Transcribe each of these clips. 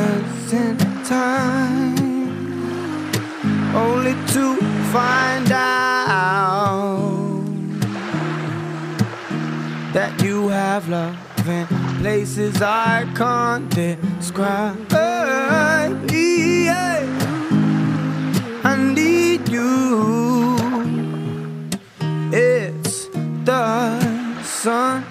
innocent time, only to find out that you have love in places I can't describe. Yeah. I need you. It's the sun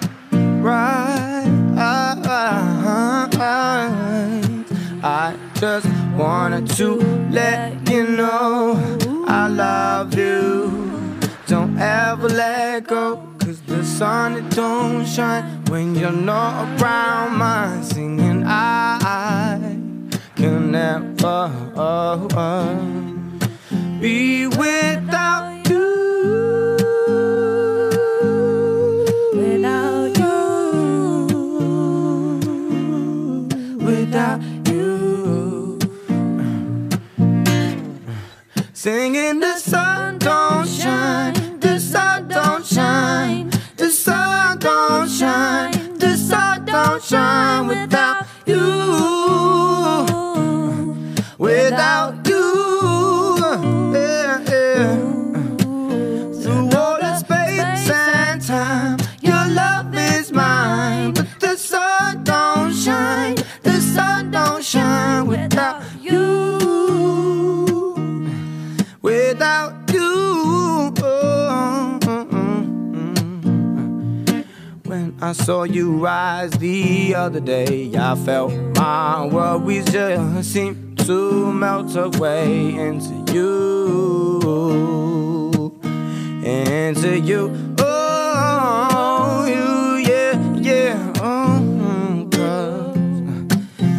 just wanted to let you know I love you. Don't ever let go. Cause the sun it don't shine when you're not around My singing I, I can never uh, uh, be without Singing the sun don't shine, the sun don't shine, the sun don't shine, the sun don't shine without you. I saw you rise the other day. I felt my worries just seemed to melt away into you, into you. Oh, you, yeah, yeah. Oh, cause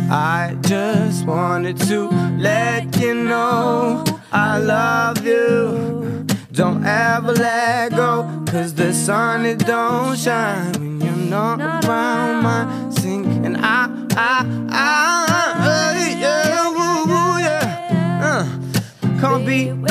I just wanted to let you know I love you. Don't ever let go, cause the sun it don't shine not, not around my sink. And I, I, I, I yeah, woo, woo, yeah. Uh, can't be.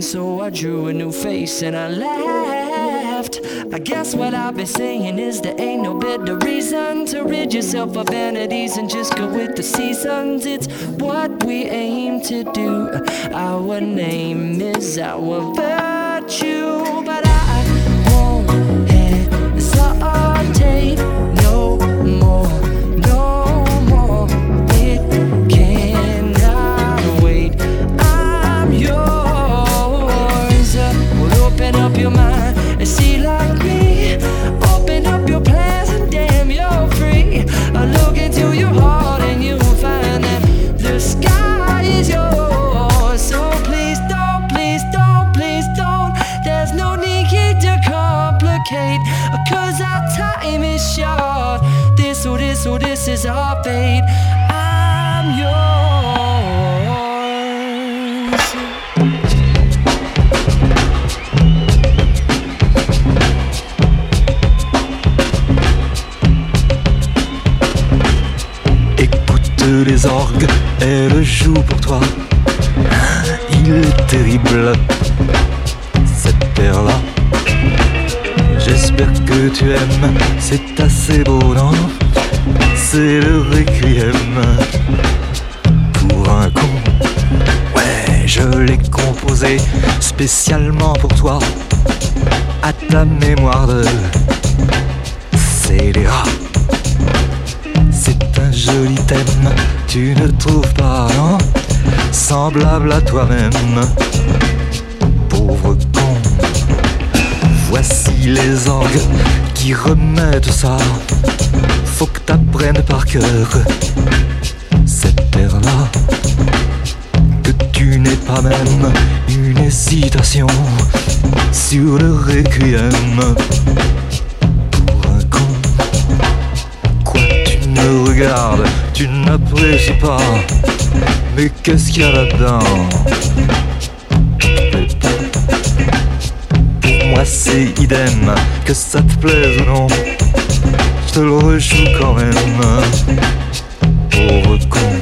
So I drew a new face and I laughed. I guess what I've been saying is there ain't no better reason to rid yourself of vanities and just go with the seasons. It's what we aim to do. Our name is our virtue, joue pour toi. Il est terrible, cette terre-là. J'espère que tu aimes, c'est assez beau, non? C'est le requiem pour un con. Ouais, je l'ai composé spécialement pour toi, à ta mémoire de scélérat. Tu ne trouves pas, non Semblable à toi-même, pauvre con. Voici les orgues qui remettent ça. Faut que t'apprennes par cœur cette terre-là. Que tu n'es pas même une hésitation sur le requiem tu n'apprécies pas. Mais qu'est-ce qu'il y a là-dedans? Pour moi c'est idem, que ça te plaise ou non, je te le rejoue quand même. Pauvre con.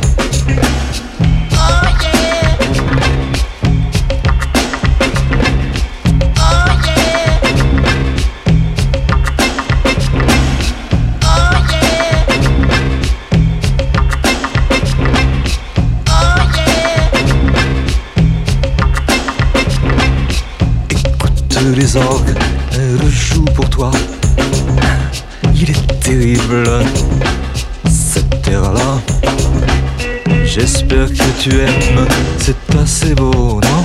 Elles jouent pour toi. Il est terrible, cette terre-là. J'espère que tu aimes, c'est assez beau, non?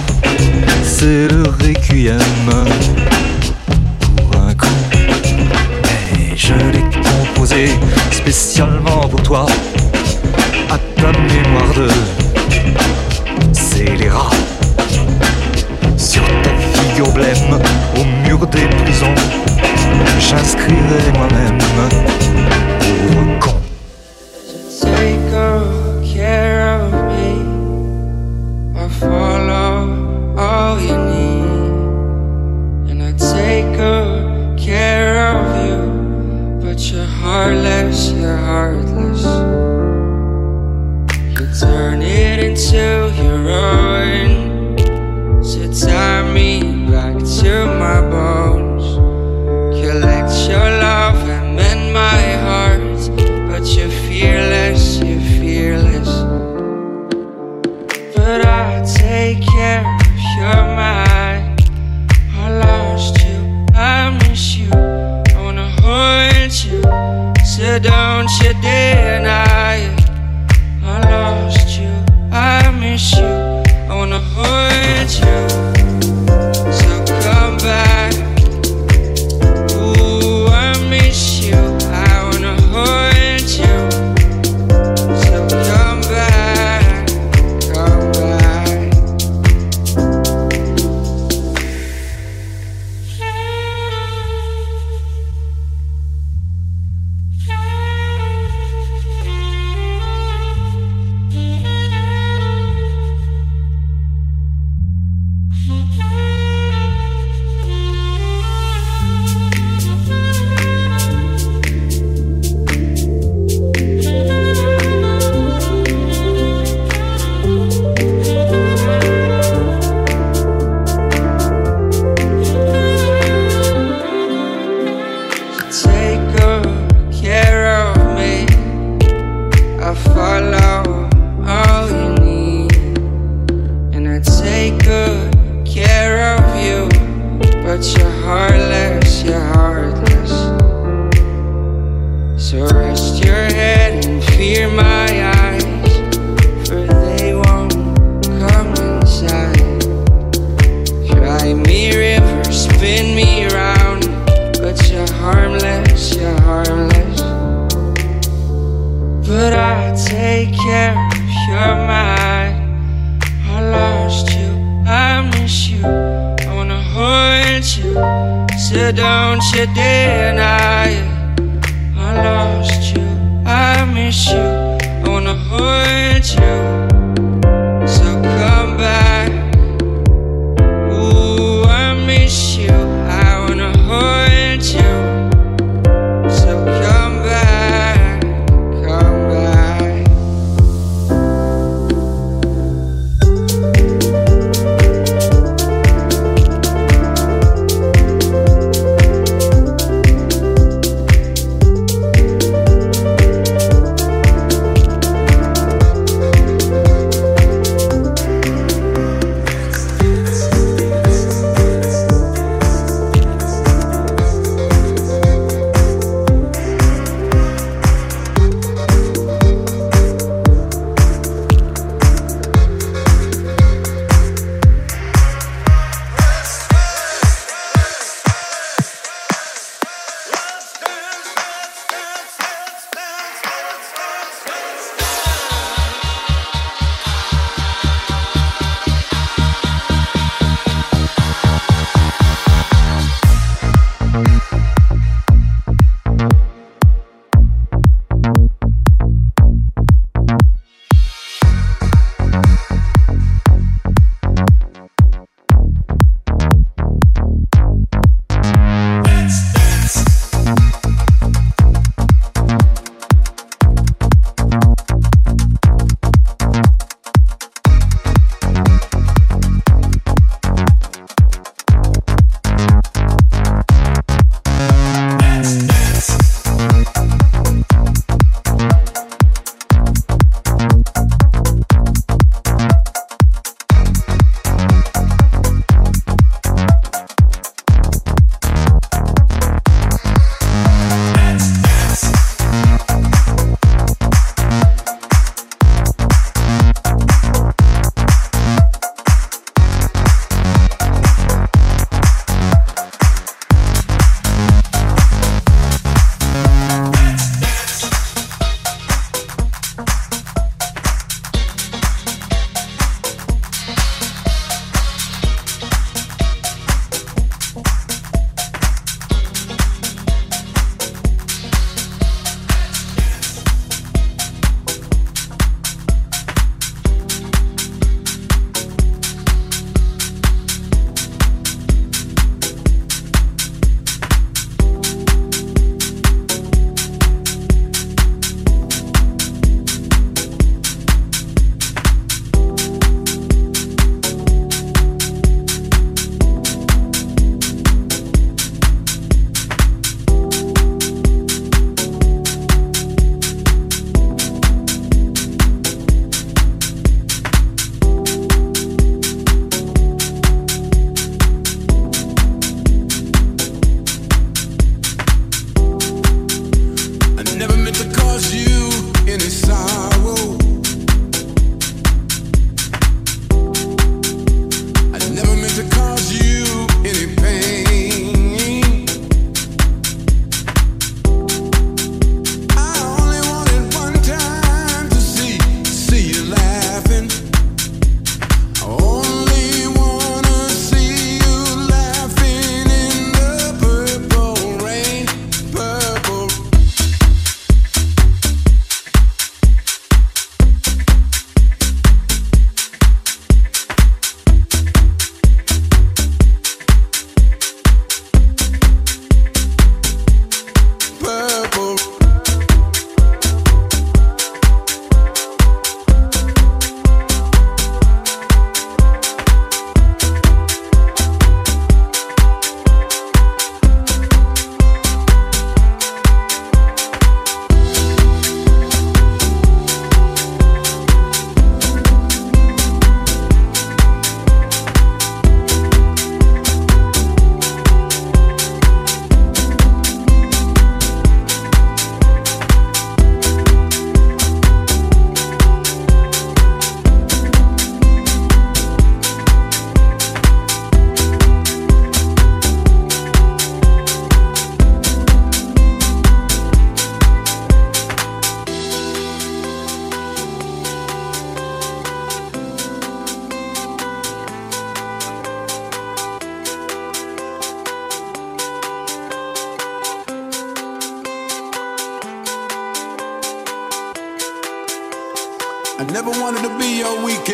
C'est le requiem pour un con. Mais je l'ai composé spécialement pour toi, à ta mémoire de scélérat. Blême, au mur des prisons, j'inscrirai moi-même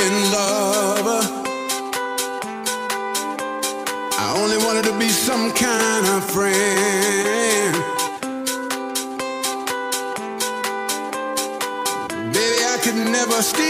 in love. I only wanted to be some kind of friend. Baby, I could never steal.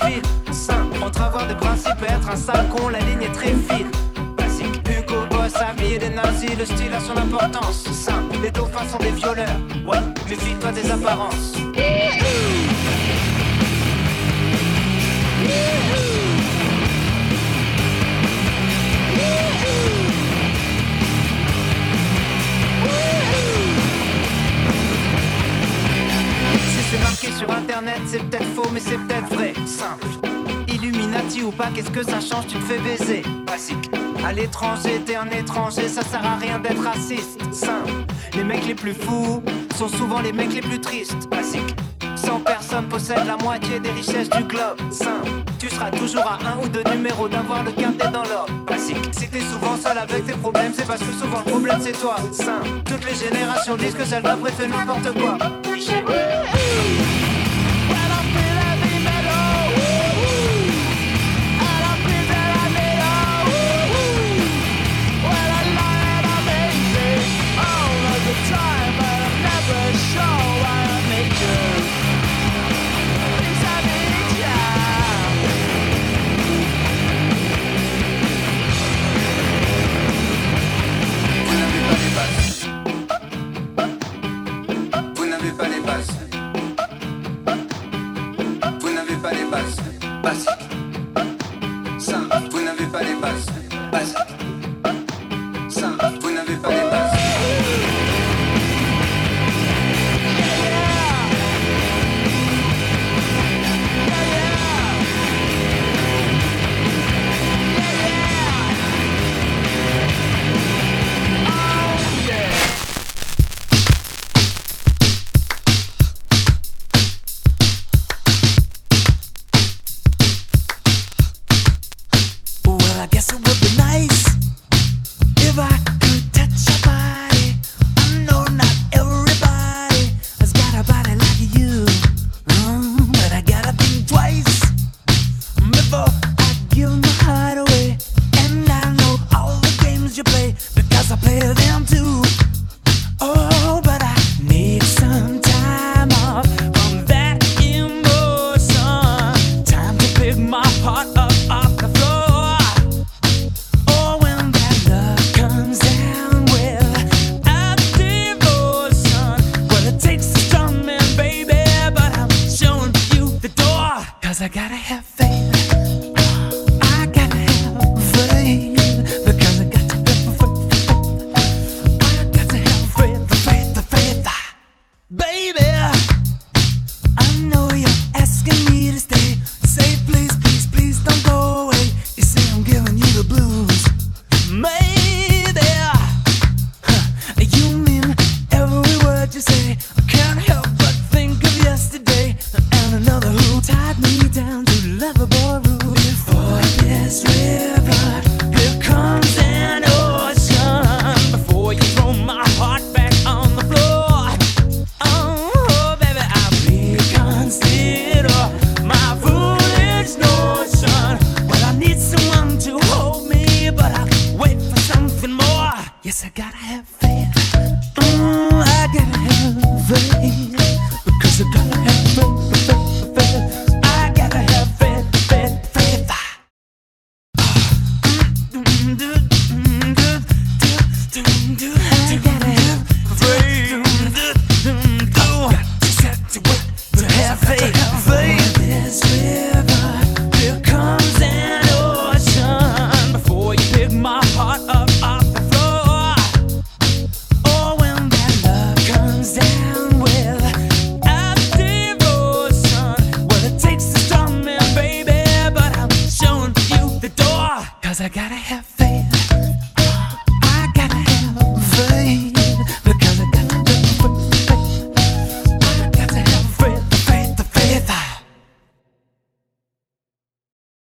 fine. Sain, entre avoir des principes et être un sale con, la ligne est très fine. Basique Hugo Boss, habillé des nazis, le style a son importance. Sain, les dauphins sont des violeurs. Ouais, méfie-toi des apparences. Mmh. C'est marqué sur internet, c'est peut-être faux, mais c'est peut-être vrai. Simple. Illuminati ou pas, qu'est-ce que ça change, tu te fais baiser. Basique. À l'étranger, t'es un étranger, ça sert à rien d'être raciste. Simple. Les mecs les plus fous sont souvent les mecs les plus tristes. Basique. 100 personnes possèdent la moitié des richesses du globe. Simple, tu seras toujours à un ou deux numéros d'avoir le quintet dans l'ordre. Classique, si t'es souvent seul avec tes problèmes, c'est parce que souvent le problème c'est toi. Simple, toutes les générations disent que celle d'après fait n'importe quoi. I give